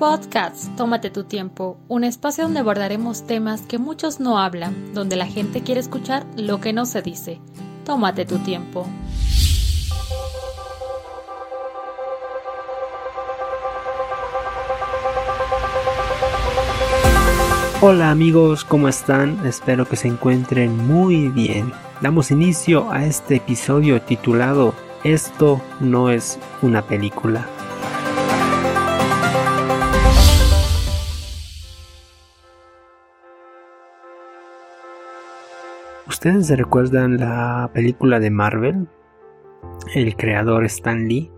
Podcast Tómate tu tiempo, un espacio donde abordaremos temas que muchos no hablan, donde la gente quiere escuchar lo que no se dice. Tómate tu tiempo. Hola amigos, ¿cómo están? Espero que se encuentren muy bien. Damos inicio a este episodio titulado Esto no es una película. ¿Ustedes se recuerdan la película de Marvel? El creador Stan Lee,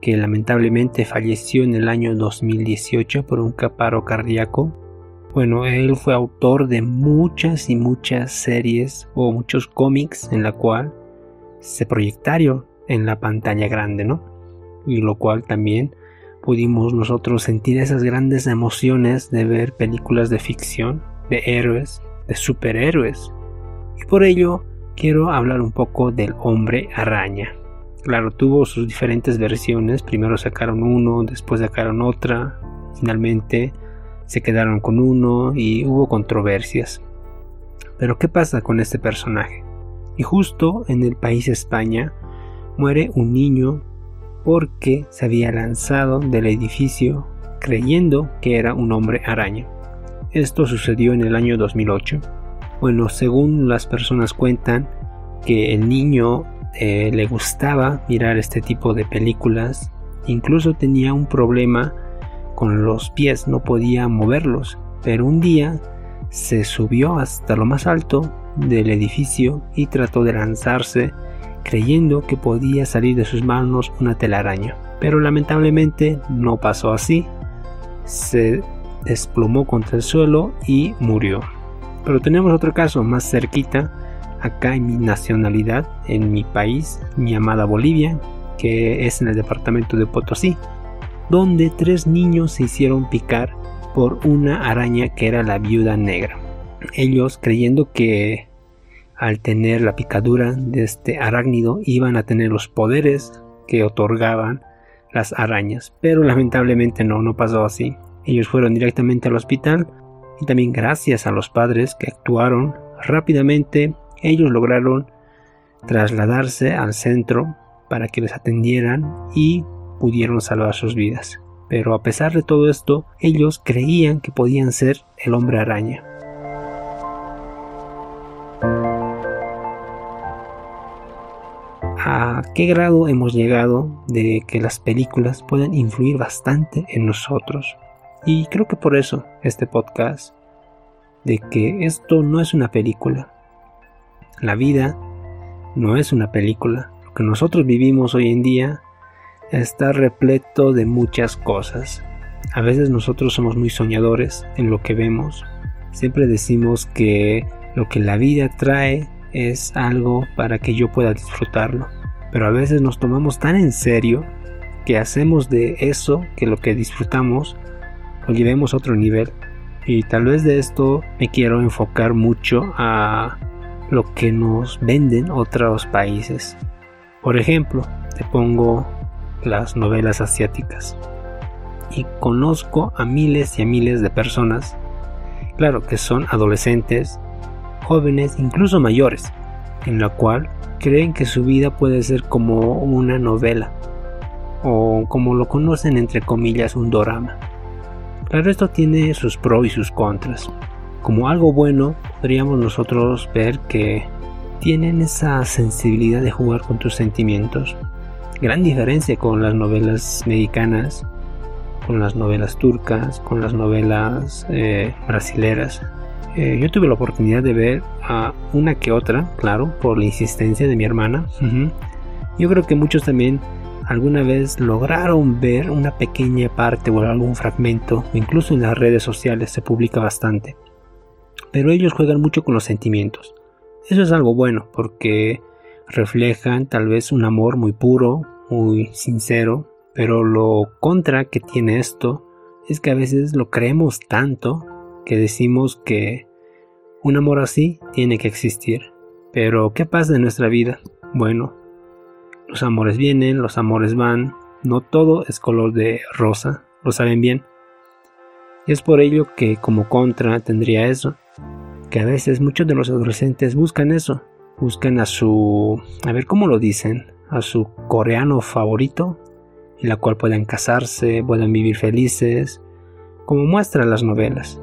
que lamentablemente falleció en el año 2018 por un caparo cardíaco. Bueno, él fue autor de muchas y muchas series o muchos cómics en la cual se proyectaron en la pantalla grande, ¿no? Y lo cual también pudimos nosotros sentir esas grandes emociones de ver películas de ficción, de héroes, de superhéroes, y por ello quiero hablar un poco del hombre araña. Claro, tuvo sus diferentes versiones, primero sacaron uno, después sacaron otra, finalmente se quedaron con uno y hubo controversias. Pero ¿qué pasa con este personaje? Y justo en el país España muere un niño porque se había lanzado del edificio creyendo que era un hombre araña. Esto sucedió en el año 2008 bueno, según las personas cuentan que el niño eh, le gustaba mirar este tipo de películas, incluso tenía un problema con los pies, no podía moverlos, pero un día se subió hasta lo más alto del edificio y trató de lanzarse creyendo que podía salir de sus manos una telaraña. Pero lamentablemente no pasó así. Se desplomó contra el suelo y murió. Pero tenemos otro caso más cerquita, acá en mi nacionalidad, en mi país, mi amada Bolivia, que es en el departamento de Potosí, donde tres niños se hicieron picar por una araña que era la viuda negra. Ellos creyendo que al tener la picadura de este arácnido iban a tener los poderes que otorgaban las arañas, pero lamentablemente no, no pasó así. Ellos fueron directamente al hospital y también gracias a los padres que actuaron rápidamente, ellos lograron trasladarse al centro para que les atendieran y pudieron salvar sus vidas. Pero a pesar de todo esto, ellos creían que podían ser el hombre araña. ¿A qué grado hemos llegado de que las películas pueden influir bastante en nosotros? Y creo que por eso este podcast, de que esto no es una película. La vida no es una película. Lo que nosotros vivimos hoy en día está repleto de muchas cosas. A veces nosotros somos muy soñadores en lo que vemos. Siempre decimos que lo que la vida trae es algo para que yo pueda disfrutarlo. Pero a veces nos tomamos tan en serio que hacemos de eso que lo que disfrutamos llevemos a otro nivel. Y tal vez de esto me quiero enfocar mucho a lo que nos venden otros países. Por ejemplo, te pongo las novelas asiáticas. Y conozco a miles y a miles de personas, claro que son adolescentes, jóvenes, incluso mayores, en la cual creen que su vida puede ser como una novela, o como lo conocen entre comillas un drama. Claro, esto tiene sus pros y sus contras. Como algo bueno, podríamos nosotros ver que tienen esa sensibilidad de jugar con tus sentimientos. Gran diferencia con las novelas mexicanas, con las novelas turcas, con las novelas eh, brasileras. Eh, yo tuve la oportunidad de ver a una que otra, claro, por la insistencia de mi hermana. Yo creo que muchos también alguna vez lograron ver una pequeña parte o algún fragmento, incluso en las redes sociales se publica bastante. Pero ellos juegan mucho con los sentimientos. Eso es algo bueno porque reflejan tal vez un amor muy puro, muy sincero, pero lo contra que tiene esto es que a veces lo creemos tanto que decimos que un amor así tiene que existir. Pero ¿qué pasa en nuestra vida? Bueno, los amores vienen, los amores van, no todo es color de rosa, lo saben bien. Y es por ello que como contra tendría eso, que a veces muchos de los adolescentes buscan eso, buscan a su, a ver cómo lo dicen, a su coreano favorito, en la cual puedan casarse, puedan vivir felices, como muestran las novelas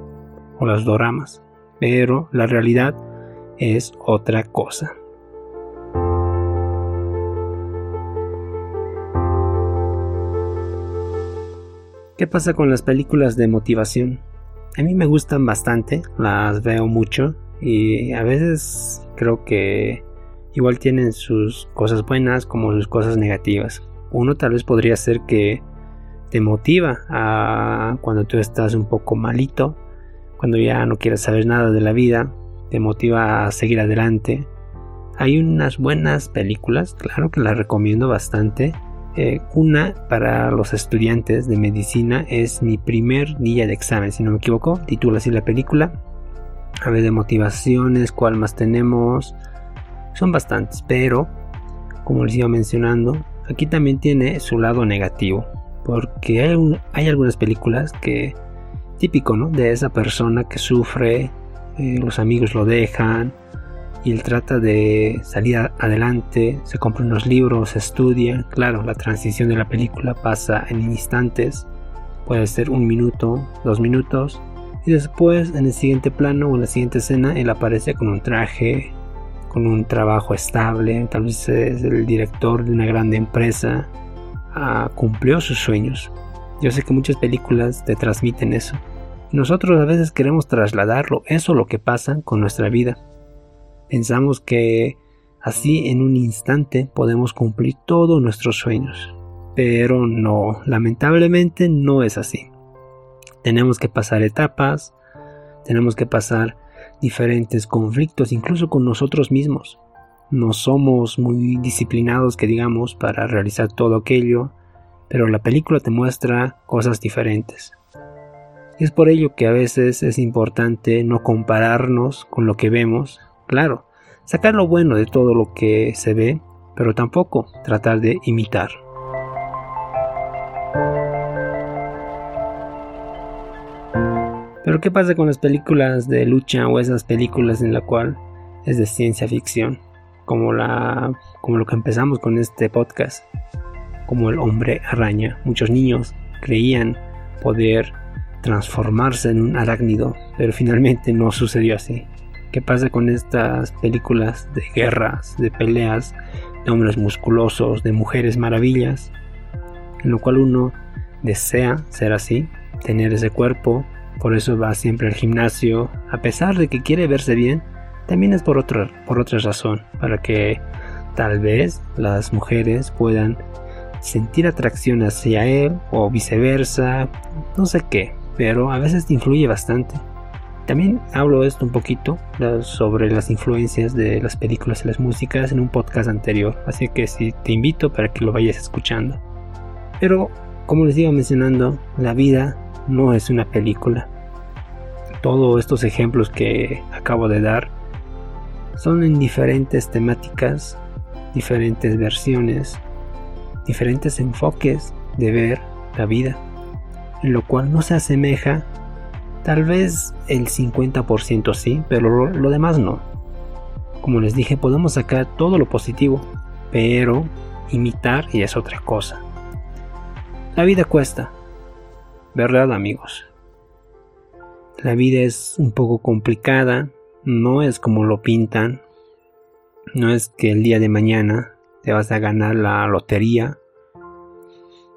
o las doramas. Pero la realidad es otra cosa. ¿Qué pasa con las películas de motivación? A mí me gustan bastante, las veo mucho y a veces creo que igual tienen sus cosas buenas como sus cosas negativas. Uno tal vez podría ser que te motiva a cuando tú estás un poco malito, cuando ya no quieres saber nada de la vida, te motiva a seguir adelante. Hay unas buenas películas, claro que las recomiendo bastante, eh, una para los estudiantes de medicina es mi primer día de examen, si no me equivoco. Titula así la película. A ver de motivaciones, cuál más tenemos. Son bastantes, pero como les iba mencionando, aquí también tiene su lado negativo. Porque hay, algunas películas que, típico, ¿no? De esa persona que sufre, eh, los amigos lo dejan, y él trata de salir adelante, se compra unos libros, estudia. Claro, la transición de la película pasa en instantes, puede ser un minuto, dos minutos, y después en el siguiente plano o en la siguiente escena él aparece con un traje, con un trabajo estable, tal vez es el director de una grande empresa, ah, cumplió sus sueños. Yo sé que muchas películas te transmiten eso. Nosotros a veces queremos trasladarlo, eso lo que pasa con nuestra vida. Pensamos que así en un instante podemos cumplir todos nuestros sueños. Pero no, lamentablemente no es así. Tenemos que pasar etapas, tenemos que pasar diferentes conflictos, incluso con nosotros mismos. No somos muy disciplinados, que digamos, para realizar todo aquello, pero la película te muestra cosas diferentes. Y es por ello que a veces es importante no compararnos con lo que vemos, Claro, sacar lo bueno de todo lo que se ve, pero tampoco tratar de imitar. Pero ¿qué pasa con las películas de lucha o esas películas en la cual es de ciencia ficción? Como la como lo que empezamos con este podcast, como el hombre araña. Muchos niños creían poder transformarse en un arácnido, pero finalmente no sucedió así. ¿Qué pasa con estas películas de guerras, de peleas, de hombres musculosos, de mujeres maravillas? En lo cual uno desea ser así, tener ese cuerpo, por eso va siempre al gimnasio, a pesar de que quiere verse bien, también es por otra, por otra razón, para que tal vez las mujeres puedan sentir atracción hacia él o viceversa, no sé qué, pero a veces te influye bastante. También hablo esto un poquito sobre las influencias de las películas y las músicas en un podcast anterior, así que sí, te invito para que lo vayas escuchando. Pero, como les iba mencionando, la vida no es una película. Todos estos ejemplos que acabo de dar son en diferentes temáticas, diferentes versiones, diferentes enfoques de ver la vida, en lo cual no se asemeja Tal vez el 50% sí, pero lo, demás no. Como les dije, podemos sacar todo lo positivo, pero imitar y es otra cosa. La vida cuesta, ¿verdad amigos? La vida es un poco complicada, no es como lo pintan, no es que el día de mañana te vas a ganar la lotería,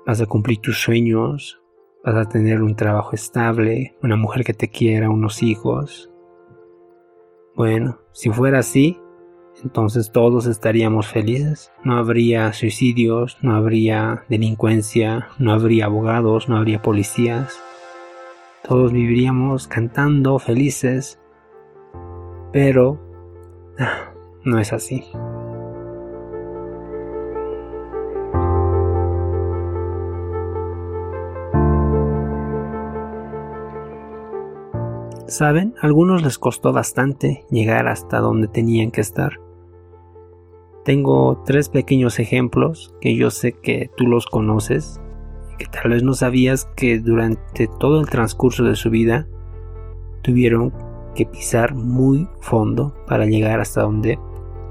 vas a cumplir tus sueños, vas a tener un trabajo estable, una mujer que te quiera, unos hijos. Bueno, si fuera así, entonces todos estaríamos felices. No habría suicidios, no habría delincuencia, no habría abogados, no habría policías. Todos viviríamos cantando felices. Pero ah, no es así. Saben, algunos les costó bastante llegar hasta donde tenían que estar. Tengo tres pequeños ejemplos que yo sé que tú los conoces, que tal vez no sabías que durante todo el transcurso de su vida tuvieron que pisar muy fondo para llegar hasta donde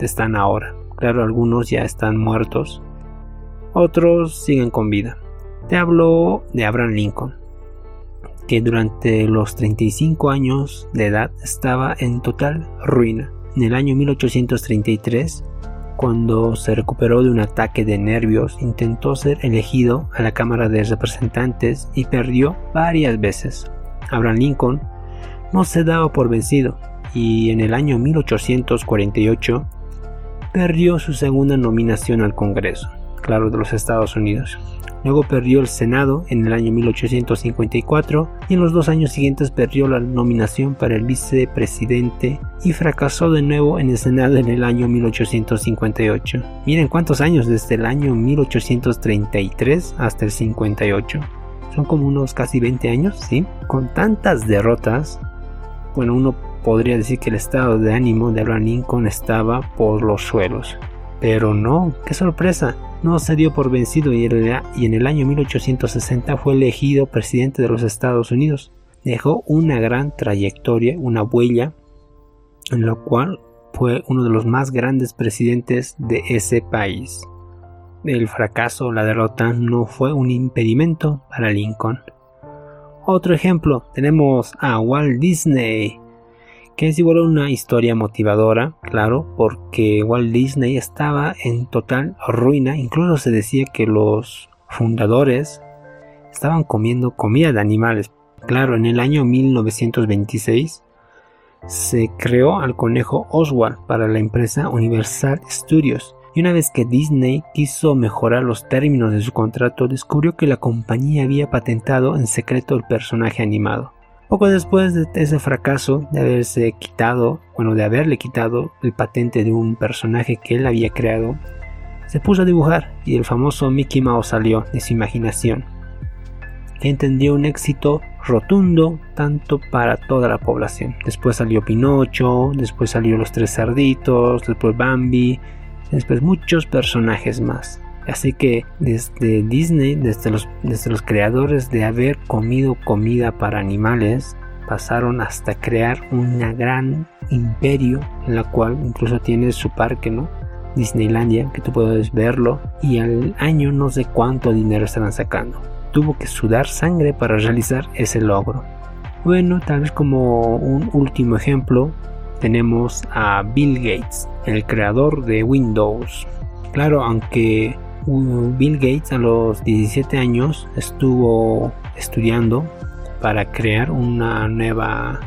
están ahora. Claro, algunos ya están muertos, otros siguen con vida. Te hablo de Abraham Lincoln, que durante los 35 años de edad estaba en total ruina. En el año 1833, cuando se recuperó de un ataque de nervios, intentó ser elegido a la Cámara de Representantes y perdió varias veces. Abraham Lincoln no se daba por vencido y en el año 1848 perdió su segunda nominación al Congreso, claro, de los Estados Unidos. Luego perdió el Senado en el año 1854 y en los dos años siguientes perdió la nominación para el vicepresidente y fracasó de nuevo en el Senado en el año 1858. Miren cuántos años desde el año 1833 hasta el 58. Son como unos casi 20 años, ¿sí? Con tantas derrotas, bueno, uno podría decir que el estado de ánimo de Abraham Lincoln estaba por los suelos. Pero no, qué sorpresa, no se dio por vencido y en el año 1860 fue elegido presidente de los Estados Unidos. Dejó una gran trayectoria, una huella, en la cual fue uno de los más grandes presidentes de ese país. El fracaso, la derrota, no fue un impedimento para Lincoln. Otro ejemplo, tenemos a Walt Disney, que es igual una historia motivadora, claro, porque Walt Disney estaba en total ruina, incluso se decía que los fundadores estaban comiendo comida de animales. Claro, en el año 1926 se creó al conejo Oswald para la empresa Universal Studios. Y una vez que Disney quiso mejorar los términos de su contrato, descubrió que la compañía había patentado en secreto el personaje animado. Poco después de ese fracaso de haberse quitado, bueno, de haberle quitado el patente de un personaje que él había creado, se puso a dibujar y el famoso Mickey Mouse salió de su imaginación, que entendió un éxito rotundo tanto para toda la población. Después salió Pinocho, después salió Los Tres Cerditos, después Bambi, después muchos personajes más. Así que desde Disney, desde los, desde los creadores de haber comido comida para animales, pasaron hasta crear un gran imperio en la cual incluso tiene su parque, ¿no? Disneylandia, que tú puedes verlo y al año no sé cuánto dinero estarán sacando. Tuvo que sudar sangre para realizar ese logro. Bueno, tal vez como un último ejemplo, tenemos a Bill Gates, el creador de Windows. Claro, aunque Bill Gates a los 17 años estuvo estudiando para crear una nueva,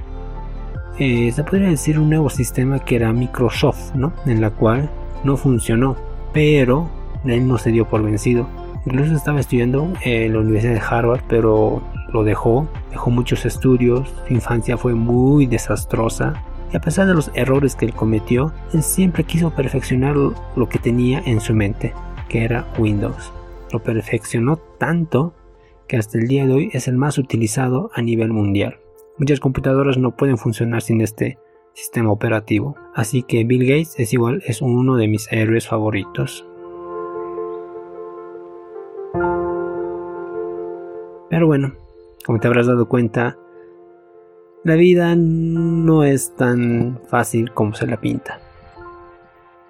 eh, se podría decir un nuevo sistema que era Microsoft, ¿no? En la cual no funcionó, pero él no se dio por vencido. Incluso estaba estudiando en la Universidad de Harvard, pero lo dejó, dejó muchos estudios, su infancia fue muy desastrosa. Y a pesar de los errores que él cometió, él siempre quiso perfeccionar lo que tenía en su mente que era Windows. Lo perfeccionó tanto que hasta el día de hoy es el más utilizado a nivel mundial. Muchas computadoras no pueden funcionar sin este sistema operativo, así que Bill Gates es igual, es uno de mis héroes favoritos. Pero bueno, como te habrás dado cuenta, la vida no es tan fácil como se la pinta.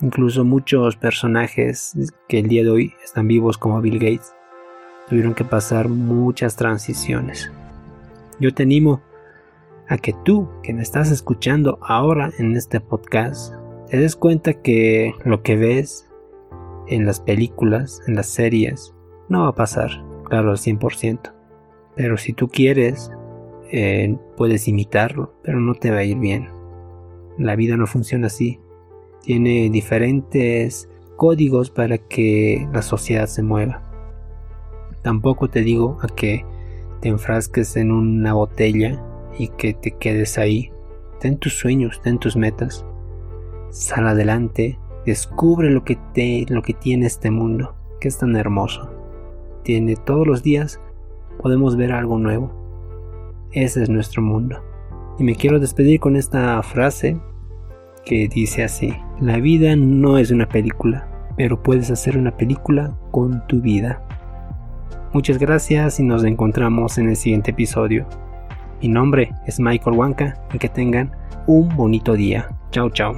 Incluso muchos personajes que el día de hoy están vivos como Bill Gates tuvieron que pasar muchas transiciones. Yo te animo a que tú, que me estás escuchando ahora en este podcast, te des cuenta que lo que ves en las películas, en las series, no va a pasar, claro, al 100%. Pero si tú quieres, eh, puedes imitarlo, pero no te va a ir bien. La vida no funciona así tiene diferentes códigos para que la sociedad se mueva. Tampoco te digo a que te enfrasques en una botella y que te quedes ahí. Ten tus sueños, ten tus metas. Sal adelante, descubre lo que te lo que tiene este mundo, que es tan hermoso. Tiene todos los días podemos ver algo nuevo. Ese es nuestro mundo. Y me quiero despedir con esta frase que dice así, la vida no es una película, pero puedes hacer una película con tu vida. Muchas gracias y nos encontramos en el siguiente episodio. Mi nombre es Michael Wanka y que tengan un bonito día. Chao, chao.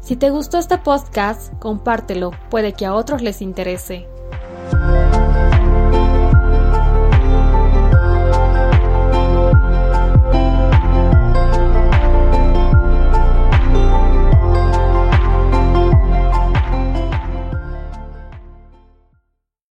Si te gustó este podcast, compártelo, puede que a otros les interese.